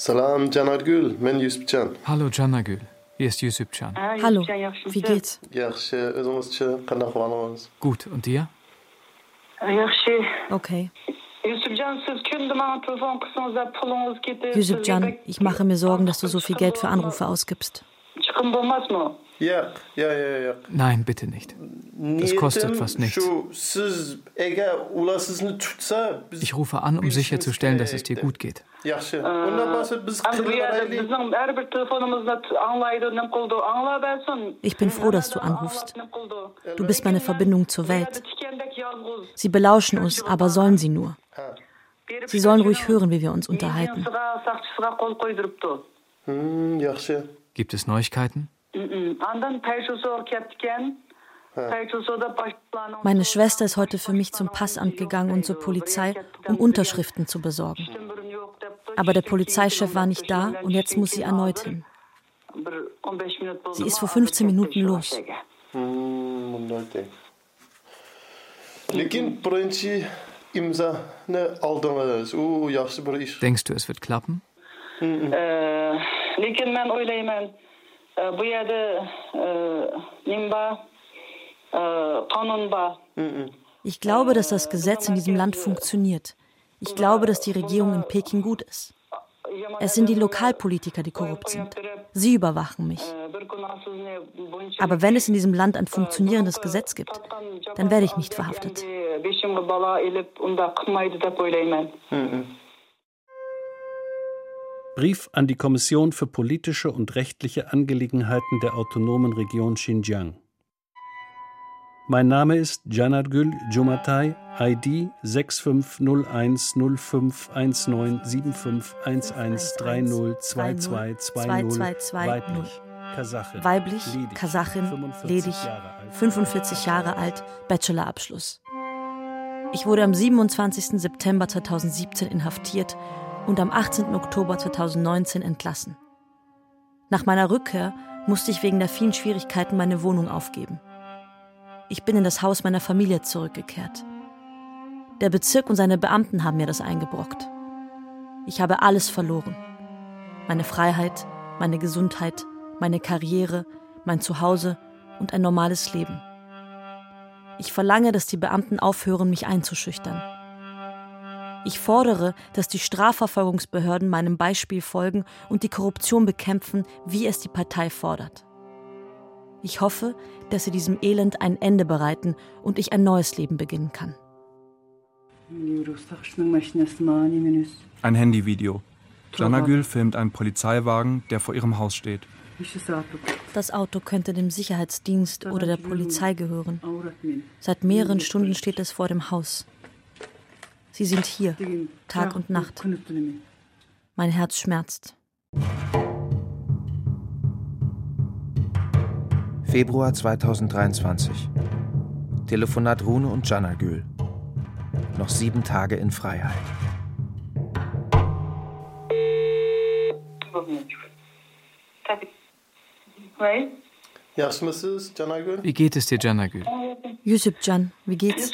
Salam Canargül, ben Yusupcan. Hallo Canargül, hier ist Yusupcan. Hallo, wie geht's? Gut, und dir? Okay. Yusupcan, ich mache mir Sorgen, dass du so viel Geld für Anrufe ausgibst. Nein, bitte nicht. Das kostet fast nichts. Ich rufe an, um sicherzustellen, dass es dir gut geht. Ich bin froh, dass du anrufst. Du bist meine Verbindung zur Welt. Sie belauschen uns, aber sollen sie nur. Sie sollen ruhig hören, wie wir uns unterhalten. Gibt es Neuigkeiten? Meine Schwester ist heute für mich zum Passamt gegangen und zur Polizei, um Unterschriften zu besorgen. Aber der Polizeichef war nicht da und jetzt muss sie erneut hin. Sie ist vor 15 Minuten los. Denkst du, es wird klappen? Ich glaube, dass das Gesetz in diesem Land funktioniert. Ich glaube, dass die Regierung in Peking gut ist. Es sind die Lokalpolitiker, die korrupt sind. Sie überwachen mich. Aber wenn es in diesem Land ein funktionierendes Gesetz gibt, dann werde ich nicht verhaftet. Brief an die Kommission für politische und rechtliche Angelegenheiten der autonomen Region Xinjiang. Mein Name ist Janargül Jumatai, ID 650105197511302220 weiblich, Kasachin, weiblich, Kasachin, ledig, 45 Jahre alt, Bachelorabschluss. Ich wurde am 27. September 2017 inhaftiert und am 18. Oktober 2019 entlassen. Nach meiner Rückkehr musste ich wegen der vielen Schwierigkeiten meine Wohnung aufgeben. Ich bin in das Haus meiner Familie zurückgekehrt. Der Bezirk und seine Beamten haben mir das eingebrockt. Ich habe alles verloren. Meine Freiheit, meine Gesundheit, meine Karriere, mein Zuhause und ein normales Leben. Ich verlange, dass die Beamten aufhören, mich einzuschüchtern. Ich fordere, dass die Strafverfolgungsbehörden meinem Beispiel folgen und die Korruption bekämpfen, wie es die Partei fordert. Ich hoffe, dass sie diesem Elend ein Ende bereiten und ich ein neues Leben beginnen kann. Ein Handyvideo. Janagül filmt einen Polizeiwagen, der vor ihrem Haus steht. Das Auto könnte dem Sicherheitsdienst oder der Polizei gehören. Seit mehreren Stunden steht es vor dem Haus. Sie sind hier, Tag und Nacht. Mein Herz schmerzt. Februar 2023. Telefonat Rune und Janagül. Noch sieben Tage in Freiheit. Wie geht es dir, Janagül? Yusuf Can, wie geht's?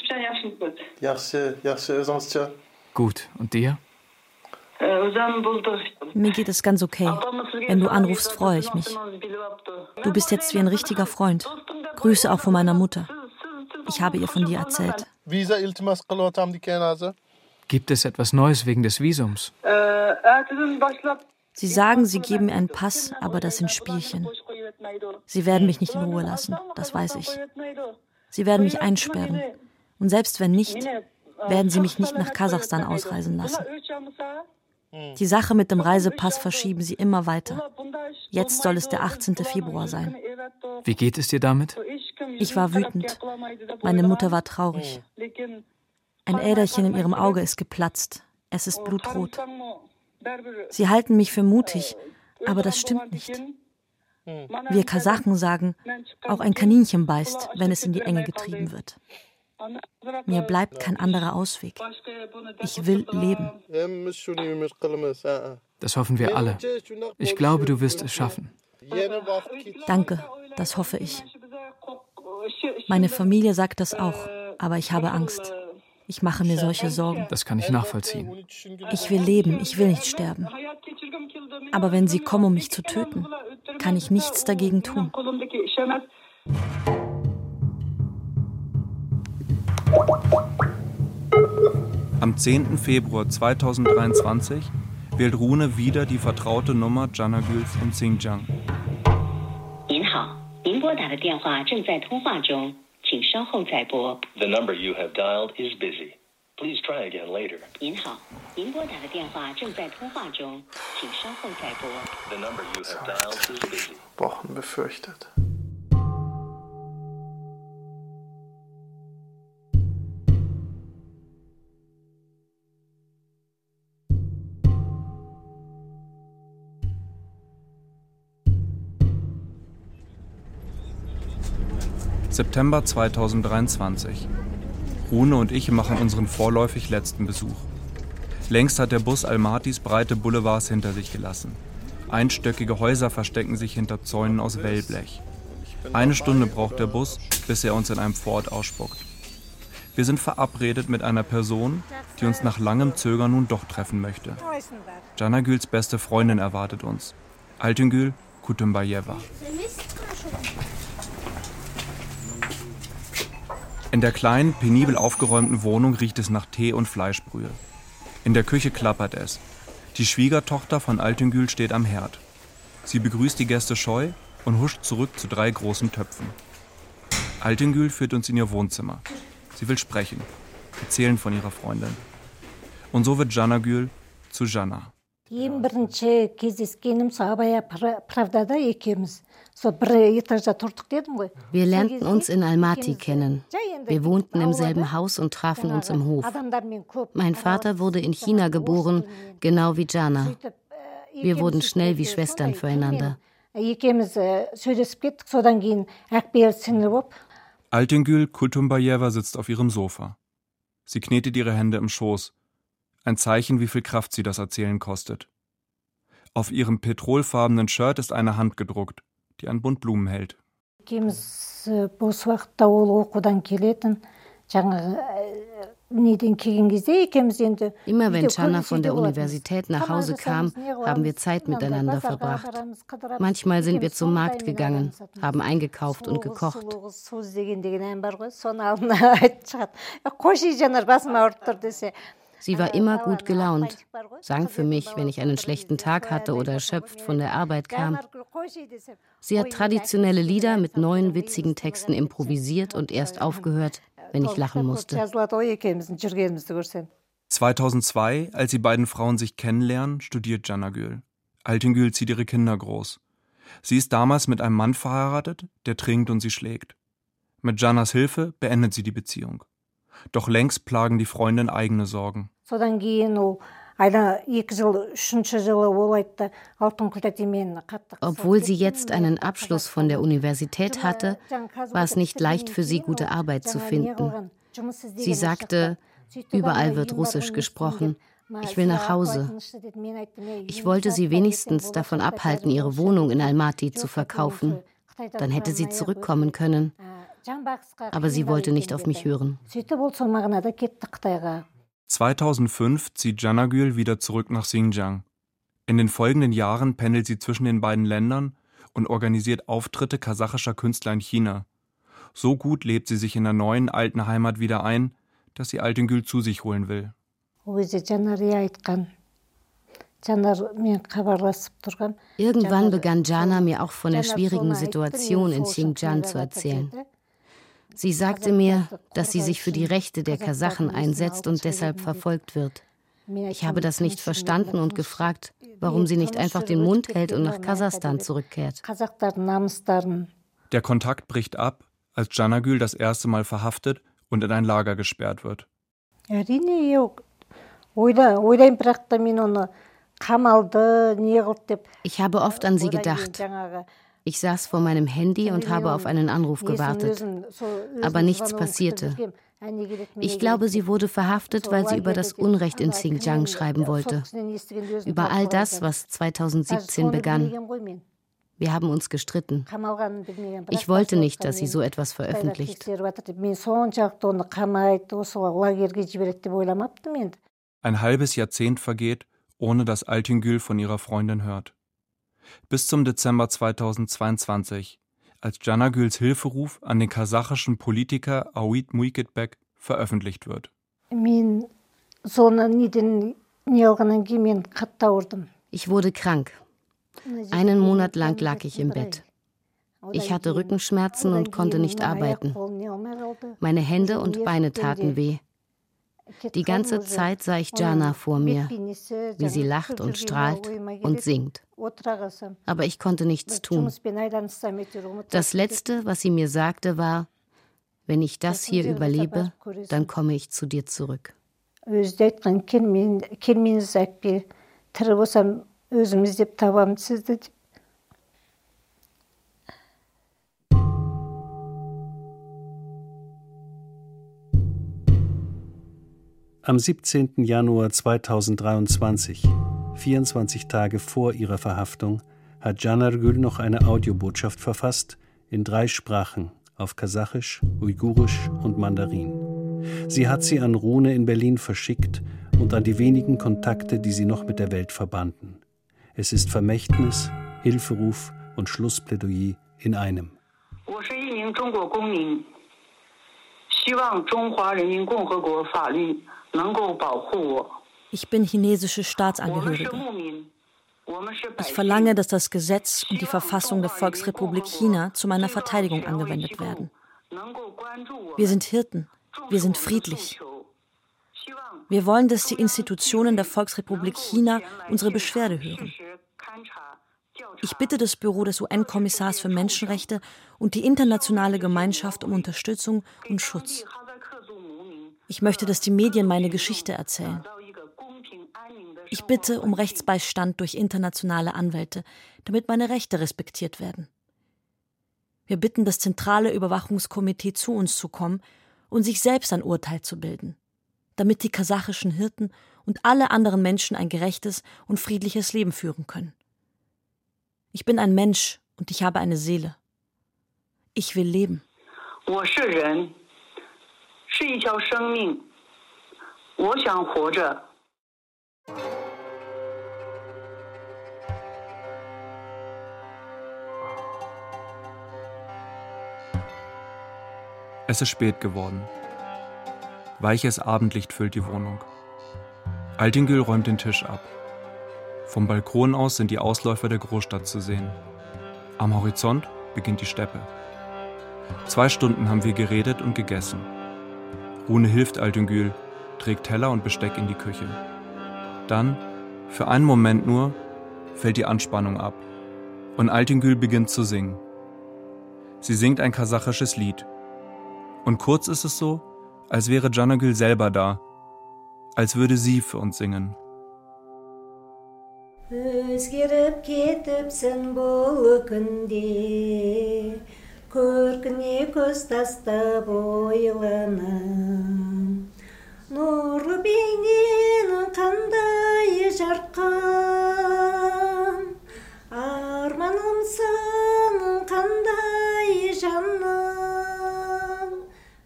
Gut, und dir? Mir geht es ganz okay. Wenn du anrufst, freue ich mich. Du bist jetzt wie ein richtiger Freund. Grüße auch von meiner Mutter. Ich habe ihr von dir erzählt. Gibt es etwas Neues wegen des Visums? Sie sagen, sie geben mir einen Pass, aber das sind Spielchen. Sie werden mich nicht in Ruhe lassen, das weiß ich. Sie werden mich einsperren. Und selbst wenn nicht, werden sie mich nicht nach Kasachstan ausreisen lassen. Die Sache mit dem Reisepass verschieben sie immer weiter. Jetzt soll es der 18. Februar sein. Wie geht es dir damit? Ich war wütend. Meine Mutter war traurig. Ein Äderchen in ihrem Auge ist geplatzt. Es ist blutrot. Sie halten mich für mutig, aber das stimmt nicht. Wir Kasachen sagen, auch ein Kaninchen beißt, wenn es in die Enge getrieben wird. Mir bleibt kein anderer Ausweg. Ich will leben. Das hoffen wir alle. Ich glaube, du wirst es schaffen. Danke, das hoffe ich. Meine Familie sagt das auch, aber ich habe Angst. Ich mache mir solche Sorgen. Das kann ich nachvollziehen. Ich will leben, ich will nicht sterben. Aber wenn sie kommen, um mich zu töten, kann ich nichts dagegen tun. Am 10. Februar 2023 wählt Rune wieder die vertraute Nummer Janagüls in Xinjiang. The number you have dialed is busy. Please try again later. 您好，您拨打的电话正在通话中，请稍后再拨。The number you have dialed is busy. Wochen befürchtet. September 2023. Rune und ich machen unseren vorläufig letzten Besuch. Längst hat der Bus Almatys breite Boulevards hinter sich gelassen. Einstöckige Häuser verstecken sich hinter Zäunen aus Wellblech. Eine Stunde braucht der Bus, bis er uns in einem Fort ausspuckt. Wir sind verabredet mit einer Person, die uns nach langem Zögern nun doch treffen möchte. Janagüls beste Freundin erwartet uns. Altengül Kutumbayeva. In der kleinen, penibel aufgeräumten Wohnung riecht es nach Tee und Fleischbrühe. In der Küche klappert es. Die Schwiegertochter von Altengül steht am Herd. Sie begrüßt die Gäste scheu und huscht zurück zu drei großen Töpfen. Altengül führt uns in ihr Wohnzimmer. Sie will sprechen, erzählen von ihrer Freundin. Und so wird Janagül zu Jana. ең бірінші кездескенім сол абай правдада екеуміз wir lernten uns in Almaty kennen. Wir wohnten im selben Haus und trafen uns im Hof. Mein Vater wurde in China geboren, genau wie Jana. Wir wurden schnell wie Schwestern füreinander. Altengül Kultumbayeva sitzt auf ihrem Sofa. Sie knetet ihre Hände im Schoß. Ein Zeichen, wie viel Kraft sie das Erzählen kostet. Auf ihrem petrolfarbenen Shirt ist eine Hand gedruckt, die ein Bund Blumen hält. Immer wenn Chana von der Universität nach Hause kam, haben wir Zeit miteinander verbracht. Manchmal sind wir zum Markt gegangen, haben eingekauft und gekocht. Sie war immer gut gelaunt, sang für mich, wenn ich einen schlechten Tag hatte oder erschöpft von der Arbeit kam. Sie hat traditionelle Lieder mit neuen witzigen Texten improvisiert und erst aufgehört, wenn ich lachen musste. 2002, als die beiden Frauen sich kennenlernen, studiert Janagül. Altengül zieht ihre Kinder groß. Sie ist damals mit einem Mann verheiratet, der trinkt und sie schlägt. Mit Janas Hilfe beendet sie die Beziehung. Doch längst plagen die Freundin eigene Sorgen. Obwohl sie jetzt einen Abschluss von der Universität hatte, war es nicht leicht für sie, gute Arbeit zu finden. Sie sagte, überall wird Russisch gesprochen. Ich will nach Hause. Ich wollte sie wenigstens davon abhalten, ihre Wohnung in Almaty zu verkaufen. Dann hätte sie zurückkommen können. Aber sie wollte nicht auf mich hören. 2005 zieht Janagül wieder zurück nach Xinjiang. In den folgenden Jahren pendelt sie zwischen den beiden Ländern und organisiert Auftritte kasachischer Künstler in China. So gut lebt sie sich in der neuen alten Heimat wieder ein, dass sie Altengül zu sich holen will. Irgendwann begann Jana mir auch von der schwierigen Situation in Xinjiang zu erzählen. Sie sagte mir, dass sie sich für die Rechte der Kasachen einsetzt und deshalb verfolgt wird. Ich habe das nicht verstanden und gefragt, warum sie nicht einfach den Mund hält und nach Kasachstan zurückkehrt. Der Kontakt bricht ab, als Janagül das erste Mal verhaftet und in ein Lager gesperrt wird. Ich habe oft an sie gedacht. Ich saß vor meinem Handy und habe auf einen Anruf gewartet. Aber nichts passierte. Ich glaube, sie wurde verhaftet, weil sie über das Unrecht in Xinjiang schreiben wollte. Über all das, was 2017 begann. Wir haben uns gestritten. Ich wollte nicht, dass sie so etwas veröffentlicht. Ein halbes Jahrzehnt vergeht, ohne dass Altingül von ihrer Freundin hört bis zum Dezember 2022, als Janagüls Hilferuf an den kasachischen Politiker Awit Muiketbek veröffentlicht wird. Ich wurde krank. Einen Monat lang lag ich im Bett. Ich hatte Rückenschmerzen und konnte nicht arbeiten. Meine Hände und Beine taten weh. Die ganze Zeit sah ich Jana vor mir, wie sie lacht und strahlt und singt. Aber ich konnte nichts tun. Das Letzte, was sie mir sagte, war, wenn ich das hier überlebe, dann komme ich zu dir zurück. Am 17. Januar 2023, 24 Tage vor ihrer Verhaftung, hat Janargül noch eine Audiobotschaft verfasst in drei Sprachen auf Kasachisch, Uigurisch und Mandarin. Sie hat sie an Rune in Berlin verschickt und an die wenigen Kontakte, die sie noch mit der Welt verbanden. Es ist Vermächtnis, Hilferuf und Schlussplädoyer in einem. Ich bin ich bin chinesische Staatsangehörige. Ich verlange, dass das Gesetz und die Verfassung der Volksrepublik China zu meiner Verteidigung angewendet werden. Wir sind Hirten. Wir sind friedlich. Wir wollen, dass die Institutionen der Volksrepublik China unsere Beschwerde hören. Ich bitte das Büro des UN-Kommissars für Menschenrechte und die internationale Gemeinschaft um Unterstützung und Schutz. Ich möchte, dass die Medien meine Geschichte erzählen. Ich bitte um Rechtsbeistand durch internationale Anwälte, damit meine Rechte respektiert werden. Wir bitten das zentrale Überwachungskomitee zu uns zu kommen und sich selbst ein Urteil zu bilden, damit die kasachischen Hirten und alle anderen Menschen ein gerechtes und friedliches Leben führen können. Ich bin ein Mensch und ich habe eine Seele. Ich will leben. 我是人 是一条生命。我想活着。Es ist spät geworden. Weiches Abendlicht füllt die Wohnung. Altingül räumt den Tisch ab. Vom Balkon aus sind die Ausläufer der Großstadt zu sehen. Am Horizont beginnt die Steppe. Zwei Stunden haben wir geredet und gegessen. Rune hilft Altungül, trägt Teller und Besteck in die Küche. Dann, für einen Moment nur, fällt die Anspannung ab und Altungül beginnt zu singen. Sie singt ein kasachisches Lied. Und kurz ist es so, als wäre Janagül selber da, als würde sie für uns singen. Өзгеріп кетіпсің бұл күнде көркіне көз тастап ойланам нұрлы бейненің қандай жарқын арманымсың қандай жаным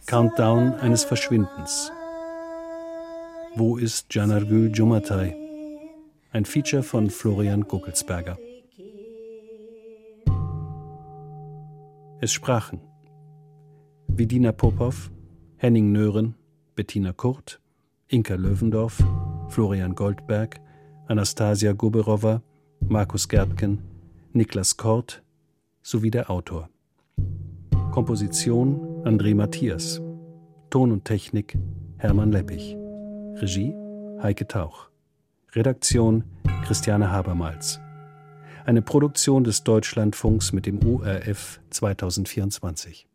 Countdown eines Verschwindens. Wo ist Janargül Jumatay? Ein Feature von Florian Guckelsberger. Es sprachen Vidina Popov, Henning Nören, Bettina Kurt, Inka Löwendorf, Florian Goldberg, Anastasia Guberowa, Markus Gerdken, Niklas Kort sowie der Autor. Komposition André Matthias. Ton und Technik Hermann Leppich. Regie Heike Tauch. Redaktion Christiane Habermals eine Produktion des Deutschlandfunks mit dem URF 2024.